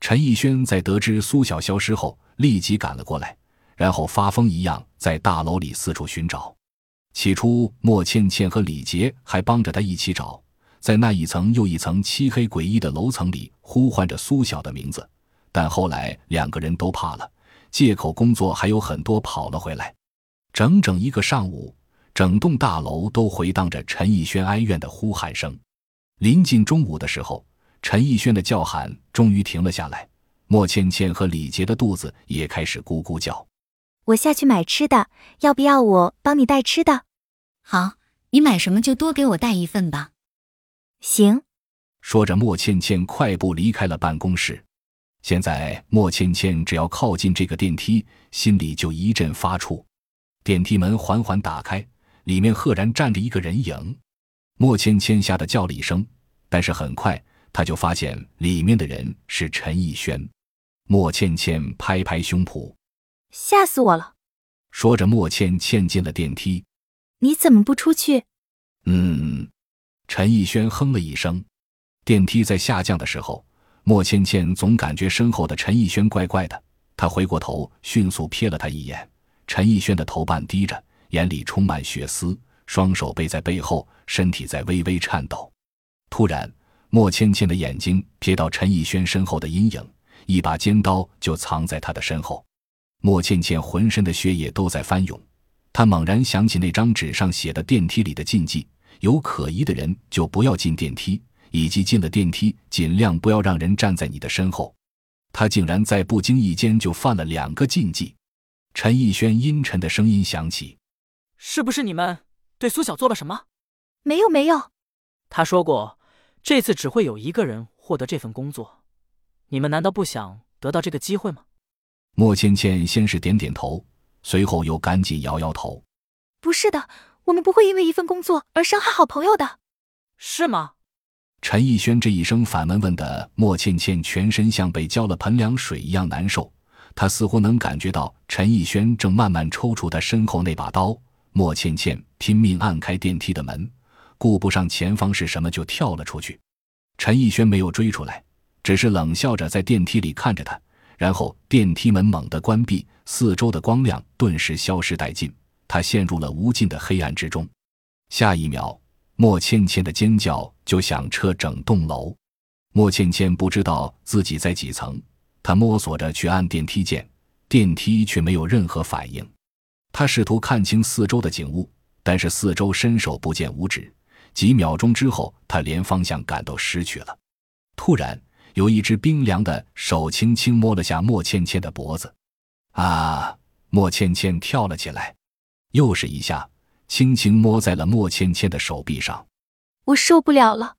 陈逸轩在得知苏晓消失后，立即赶了过来，然后发疯一样在大楼里四处寻找。起初，莫倩倩和李杰还帮着他一起找，在那一层又一层漆黑诡异的楼层里呼唤着苏晓的名字。但后来两个人都怕了，借口工作还有很多跑了回来。整整一个上午，整栋大楼都回荡着陈逸轩哀怨的呼喊声。临近中午的时候。陈逸轩的叫喊终于停了下来，莫倩倩和李杰的肚子也开始咕咕叫。我下去买吃的，要不要我帮你带吃的？好，你买什么就多给我带一份吧。行。说着，莫倩倩快步离开了办公室。现在，莫倩倩只要靠近这个电梯，心里就一阵发怵。电梯门缓缓打开，里面赫然站着一个人影。莫倩倩吓得叫了一声，但是很快。他就发现里面的人是陈逸轩，莫倩倩拍拍胸脯，吓死我了。说着，莫倩倩进了电梯。你怎么不出去？嗯，陈逸轩哼了一声。电梯在下降的时候，莫倩倩总感觉身后的陈逸轩怪怪的。她回过头，迅速瞥了他一眼。陈逸轩的头半低着，眼里充满血丝，双手背在背后，身体在微微颤抖。突然。莫倩倩的眼睛瞥到陈逸轩身后的阴影，一把尖刀就藏在他的身后。莫倩倩浑身的血液都在翻涌，她猛然想起那张纸上写的电梯里的禁忌：有可疑的人就不要进电梯，以及进了电梯尽量不要让人站在你的身后。她竟然在不经意间就犯了两个禁忌。陈逸轩阴沉的声音响起：“是不是你们对苏晓做了什么？”“没有，没有。”他说过。这次只会有一个人获得这份工作，你们难道不想得到这个机会吗？莫倩倩先是点点头，随后又赶紧摇摇头：“不是的，我们不会因为一份工作而伤害好朋友的，是吗？”陈逸轩这一声反问问的，莫倩倩全身像被浇了盆凉水一样难受。她似乎能感觉到陈逸轩正慢慢抽出他身后那把刀。莫倩倩拼命按开电梯的门。顾不上前方是什么，就跳了出去。陈逸轩没有追出来，只是冷笑着在电梯里看着他。然后电梯门猛地关闭，四周的光亮顿时消失殆尽，他陷入了无尽的黑暗之中。下一秒，莫倩倩的尖叫就响彻整栋楼。莫倩倩不知道自己在几层，她摸索着去按电梯键，电梯却没有任何反应。她试图看清四周的景物，但是四周伸手不见五指。几秒钟之后，他连方向感都失去了。突然，有一只冰凉的手轻轻摸了下莫倩倩的脖子。啊！莫倩倩跳了起来，又是一下，轻轻摸在了莫倩倩的手臂上。我受不了了。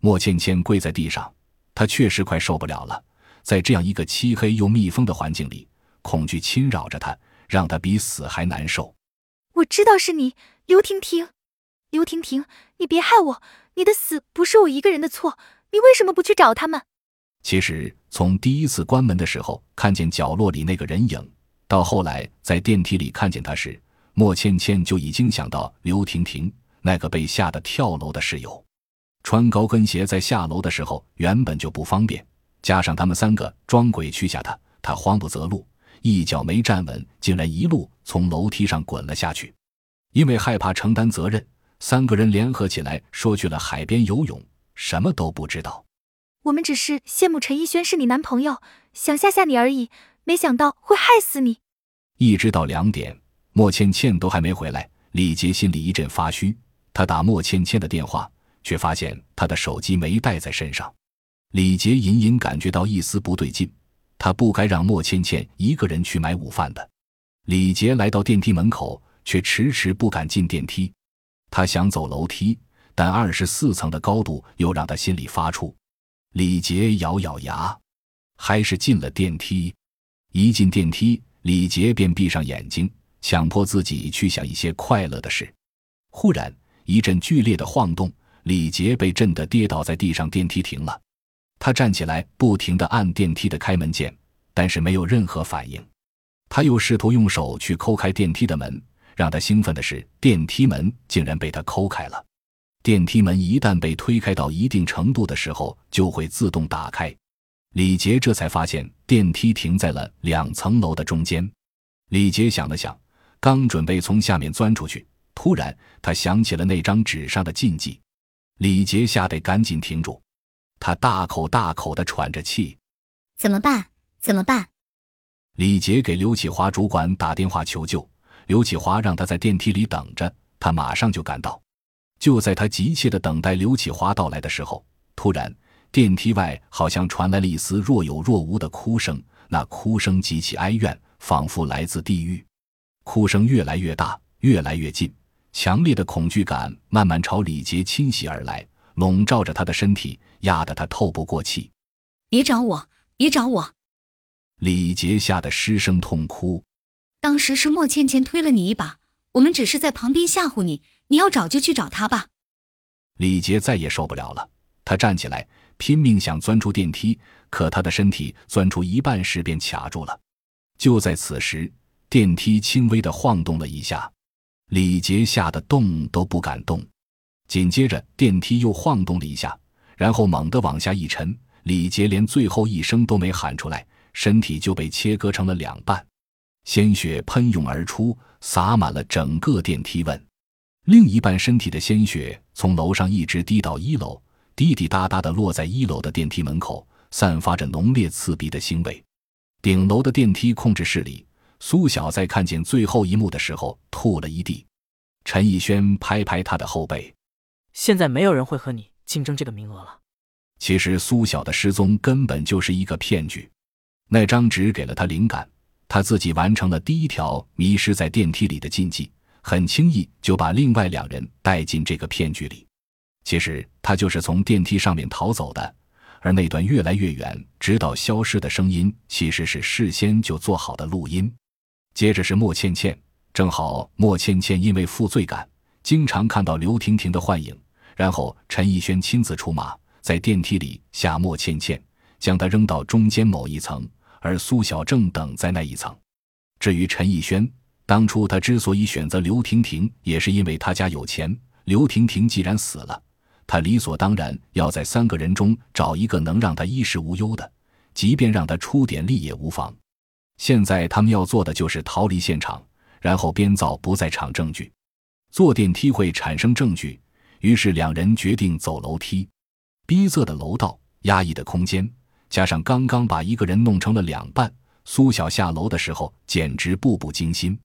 莫倩倩跪在地上，她确实快受不了了。在这样一个漆黑又密封的环境里，恐惧侵扰着她，让她比死还难受。我知道是你，刘婷婷。刘婷婷，你别害我！你的死不是我一个人的错，你为什么不去找他们？其实，从第一次关门的时候看见角落里那个人影，到后来在电梯里看见他时，莫倩倩就已经想到刘婷婷那个被吓得跳楼的室友。穿高跟鞋在下楼的时候原本就不方便，加上他们三个装鬼去吓他，他慌不择路，一脚没站稳，竟然一路从楼梯上滚了下去。因为害怕承担责任。三个人联合起来说去了海边游泳，什么都不知道。我们只是羡慕陈逸轩是你男朋友，想吓吓你而已，没想到会害死你。一直到两点，莫倩倩都还没回来，李杰心里一阵发虚。他打莫倩倩的电话，却发现她的手机没带在身上。李杰隐隐感觉到一丝不对劲，他不该让莫倩倩一个人去买午饭的。李杰来到电梯门口，却迟迟不敢进电梯。他想走楼梯，但二十四层的高度又让他心里发怵。李杰咬咬牙，还是进了电梯。一进电梯，李杰便闭上眼睛，强迫自己去想一些快乐的事。忽然，一阵剧烈的晃动，李杰被震得跌倒在地上。电梯停了，他站起来，不停地按电梯的开门键，但是没有任何反应。他又试图用手去抠开电梯的门。让他兴奋的是，电梯门竟然被他抠开了。电梯门一旦被推开到一定程度的时候，就会自动打开。李杰这才发现电梯停在了两层楼的中间。李杰想了想，刚准备从下面钻出去，突然他想起了那张纸上的禁忌。李杰吓得赶紧停住，他大口大口的喘着气。怎么办？怎么办？李杰给刘启华主管打电话求救，刘启华让他在电梯里等着，他马上就赶到。就在他急切的等待刘启华到来的时候，突然电梯外好像传来了一丝若有若无的哭声，那哭声极其哀怨，仿佛来自地狱。哭声越来越大，越来越近，强烈的恐惧感慢慢朝李杰侵袭而来，笼罩着他的身体，压得他透不过气。别找我！别找我！李杰吓得失声痛哭。当时是莫倩倩推了你一把，我们只是在旁边吓唬你。你要找就去找他吧。李杰再也受不了了，他站起来，拼命想钻出电梯，可他的身体钻出一半时便卡住了。就在此时，电梯轻微的晃动了一下，李杰吓得动都不敢动。紧接着，电梯又晃动了一下，然后猛地往下一沉，李杰连最后一声都没喊出来，身体就被切割成了两半，鲜血喷涌而出，洒满了整个电梯。问。另一半身体的鲜血从楼上一直滴到一楼，滴滴答答的落在一楼的电梯门口，散发着浓烈刺鼻的腥味。顶楼的电梯控制室里，苏晓在看见最后一幕的时候吐了一地。陈逸轩拍拍他的后背：“现在没有人会和你竞争这个名额了。”其实苏晓的失踪根本就是一个骗局，那张纸给了他灵感，他自己完成了第一条迷失在电梯里的禁忌。很轻易就把另外两人带进这个骗局里。其实他就是从电梯上面逃走的，而那段越来越远直到消失的声音，其实是事先就做好的录音。接着是莫倩倩，正好莫倩倩因为负罪感，经常看到刘婷婷的幻影。然后陈逸轩亲自出马，在电梯里吓莫倩倩，将她扔到中间某一层，而苏小正等在那一层。至于陈逸轩。当初他之所以选择刘婷婷，也是因为他家有钱。刘婷婷既然死了，他理所当然要在三个人中找一个能让他衣食无忧的，即便让他出点力也无妨。现在他们要做的就是逃离现场，然后编造不在场证据。坐电梯会产生证据，于是两人决定走楼梯。逼仄的楼道，压抑的空间，加上刚刚把一个人弄成了两半，苏小下楼的时候简直步步惊心。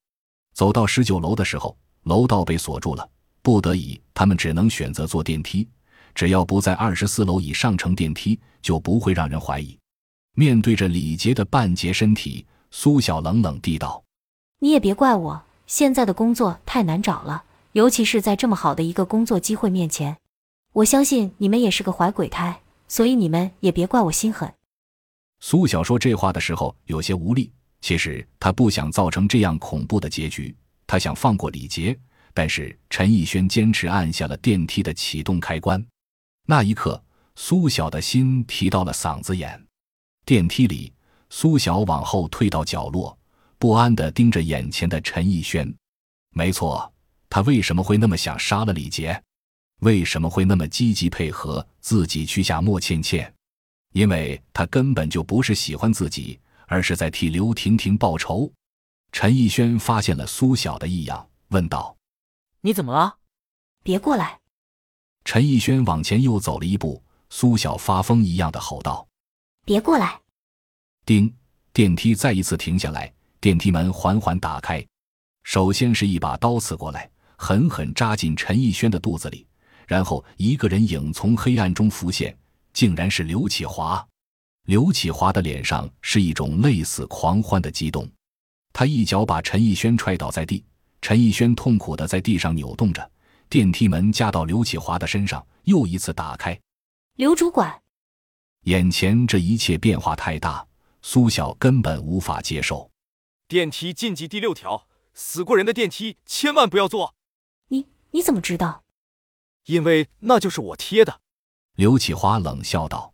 走到十九楼的时候，楼道被锁住了，不得已，他们只能选择坐电梯。只要不在二十四楼以上乘电梯，就不会让人怀疑。面对着李杰的半截身体，苏晓冷冷地道：“你也别怪我，现在的工作太难找了，尤其是在这么好的一个工作机会面前。我相信你们也是个怀鬼胎，所以你们也别怪我心狠。”苏晓说这话的时候有些无力。其实他不想造成这样恐怖的结局，他想放过李杰，但是陈逸轩坚持按下了电梯的启动开关。那一刻，苏晓的心提到了嗓子眼。电梯里，苏晓往后退到角落，不安地盯着眼前的陈逸轩。没错，他为什么会那么想杀了李杰？为什么会那么积极配合自己去下莫倩倩？因为他根本就不是喜欢自己。而是在替刘婷婷报仇。陈逸轩发现了苏晓的异样，问道：“你怎么了？”“别过来！”陈逸轩往前又走了一步，苏晓发疯一样的吼道：“别过来！”叮，电梯再一次停下来，电梯门缓缓打开。首先是一把刀刺过来，狠狠扎进陈逸轩的肚子里，然后一个人影从黑暗中浮现，竟然是刘启华。刘启华的脸上是一种类似狂欢的激动，他一脚把陈逸轩踹倒在地，陈逸轩痛苦的在地上扭动着。电梯门夹到刘启华的身上，又一次打开。刘主管，眼前这一切变化太大，苏晓根本无法接受。电梯禁忌第六条：死过人的电梯千万不要坐。你你怎么知道？因为那就是我贴的。刘启华冷笑道。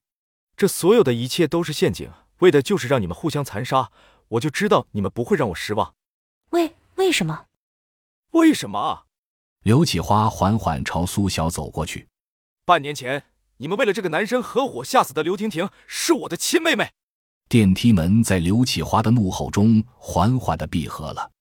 这所有的一切都是陷阱，为的就是让你们互相残杀。我就知道你们不会让我失望。为为什么？为什么？刘启华缓缓朝苏晓走过去。半年前，你们为了这个男生合伙吓死的刘婷婷是我的亲妹妹。电梯门在刘启华的怒吼中缓缓的闭合了。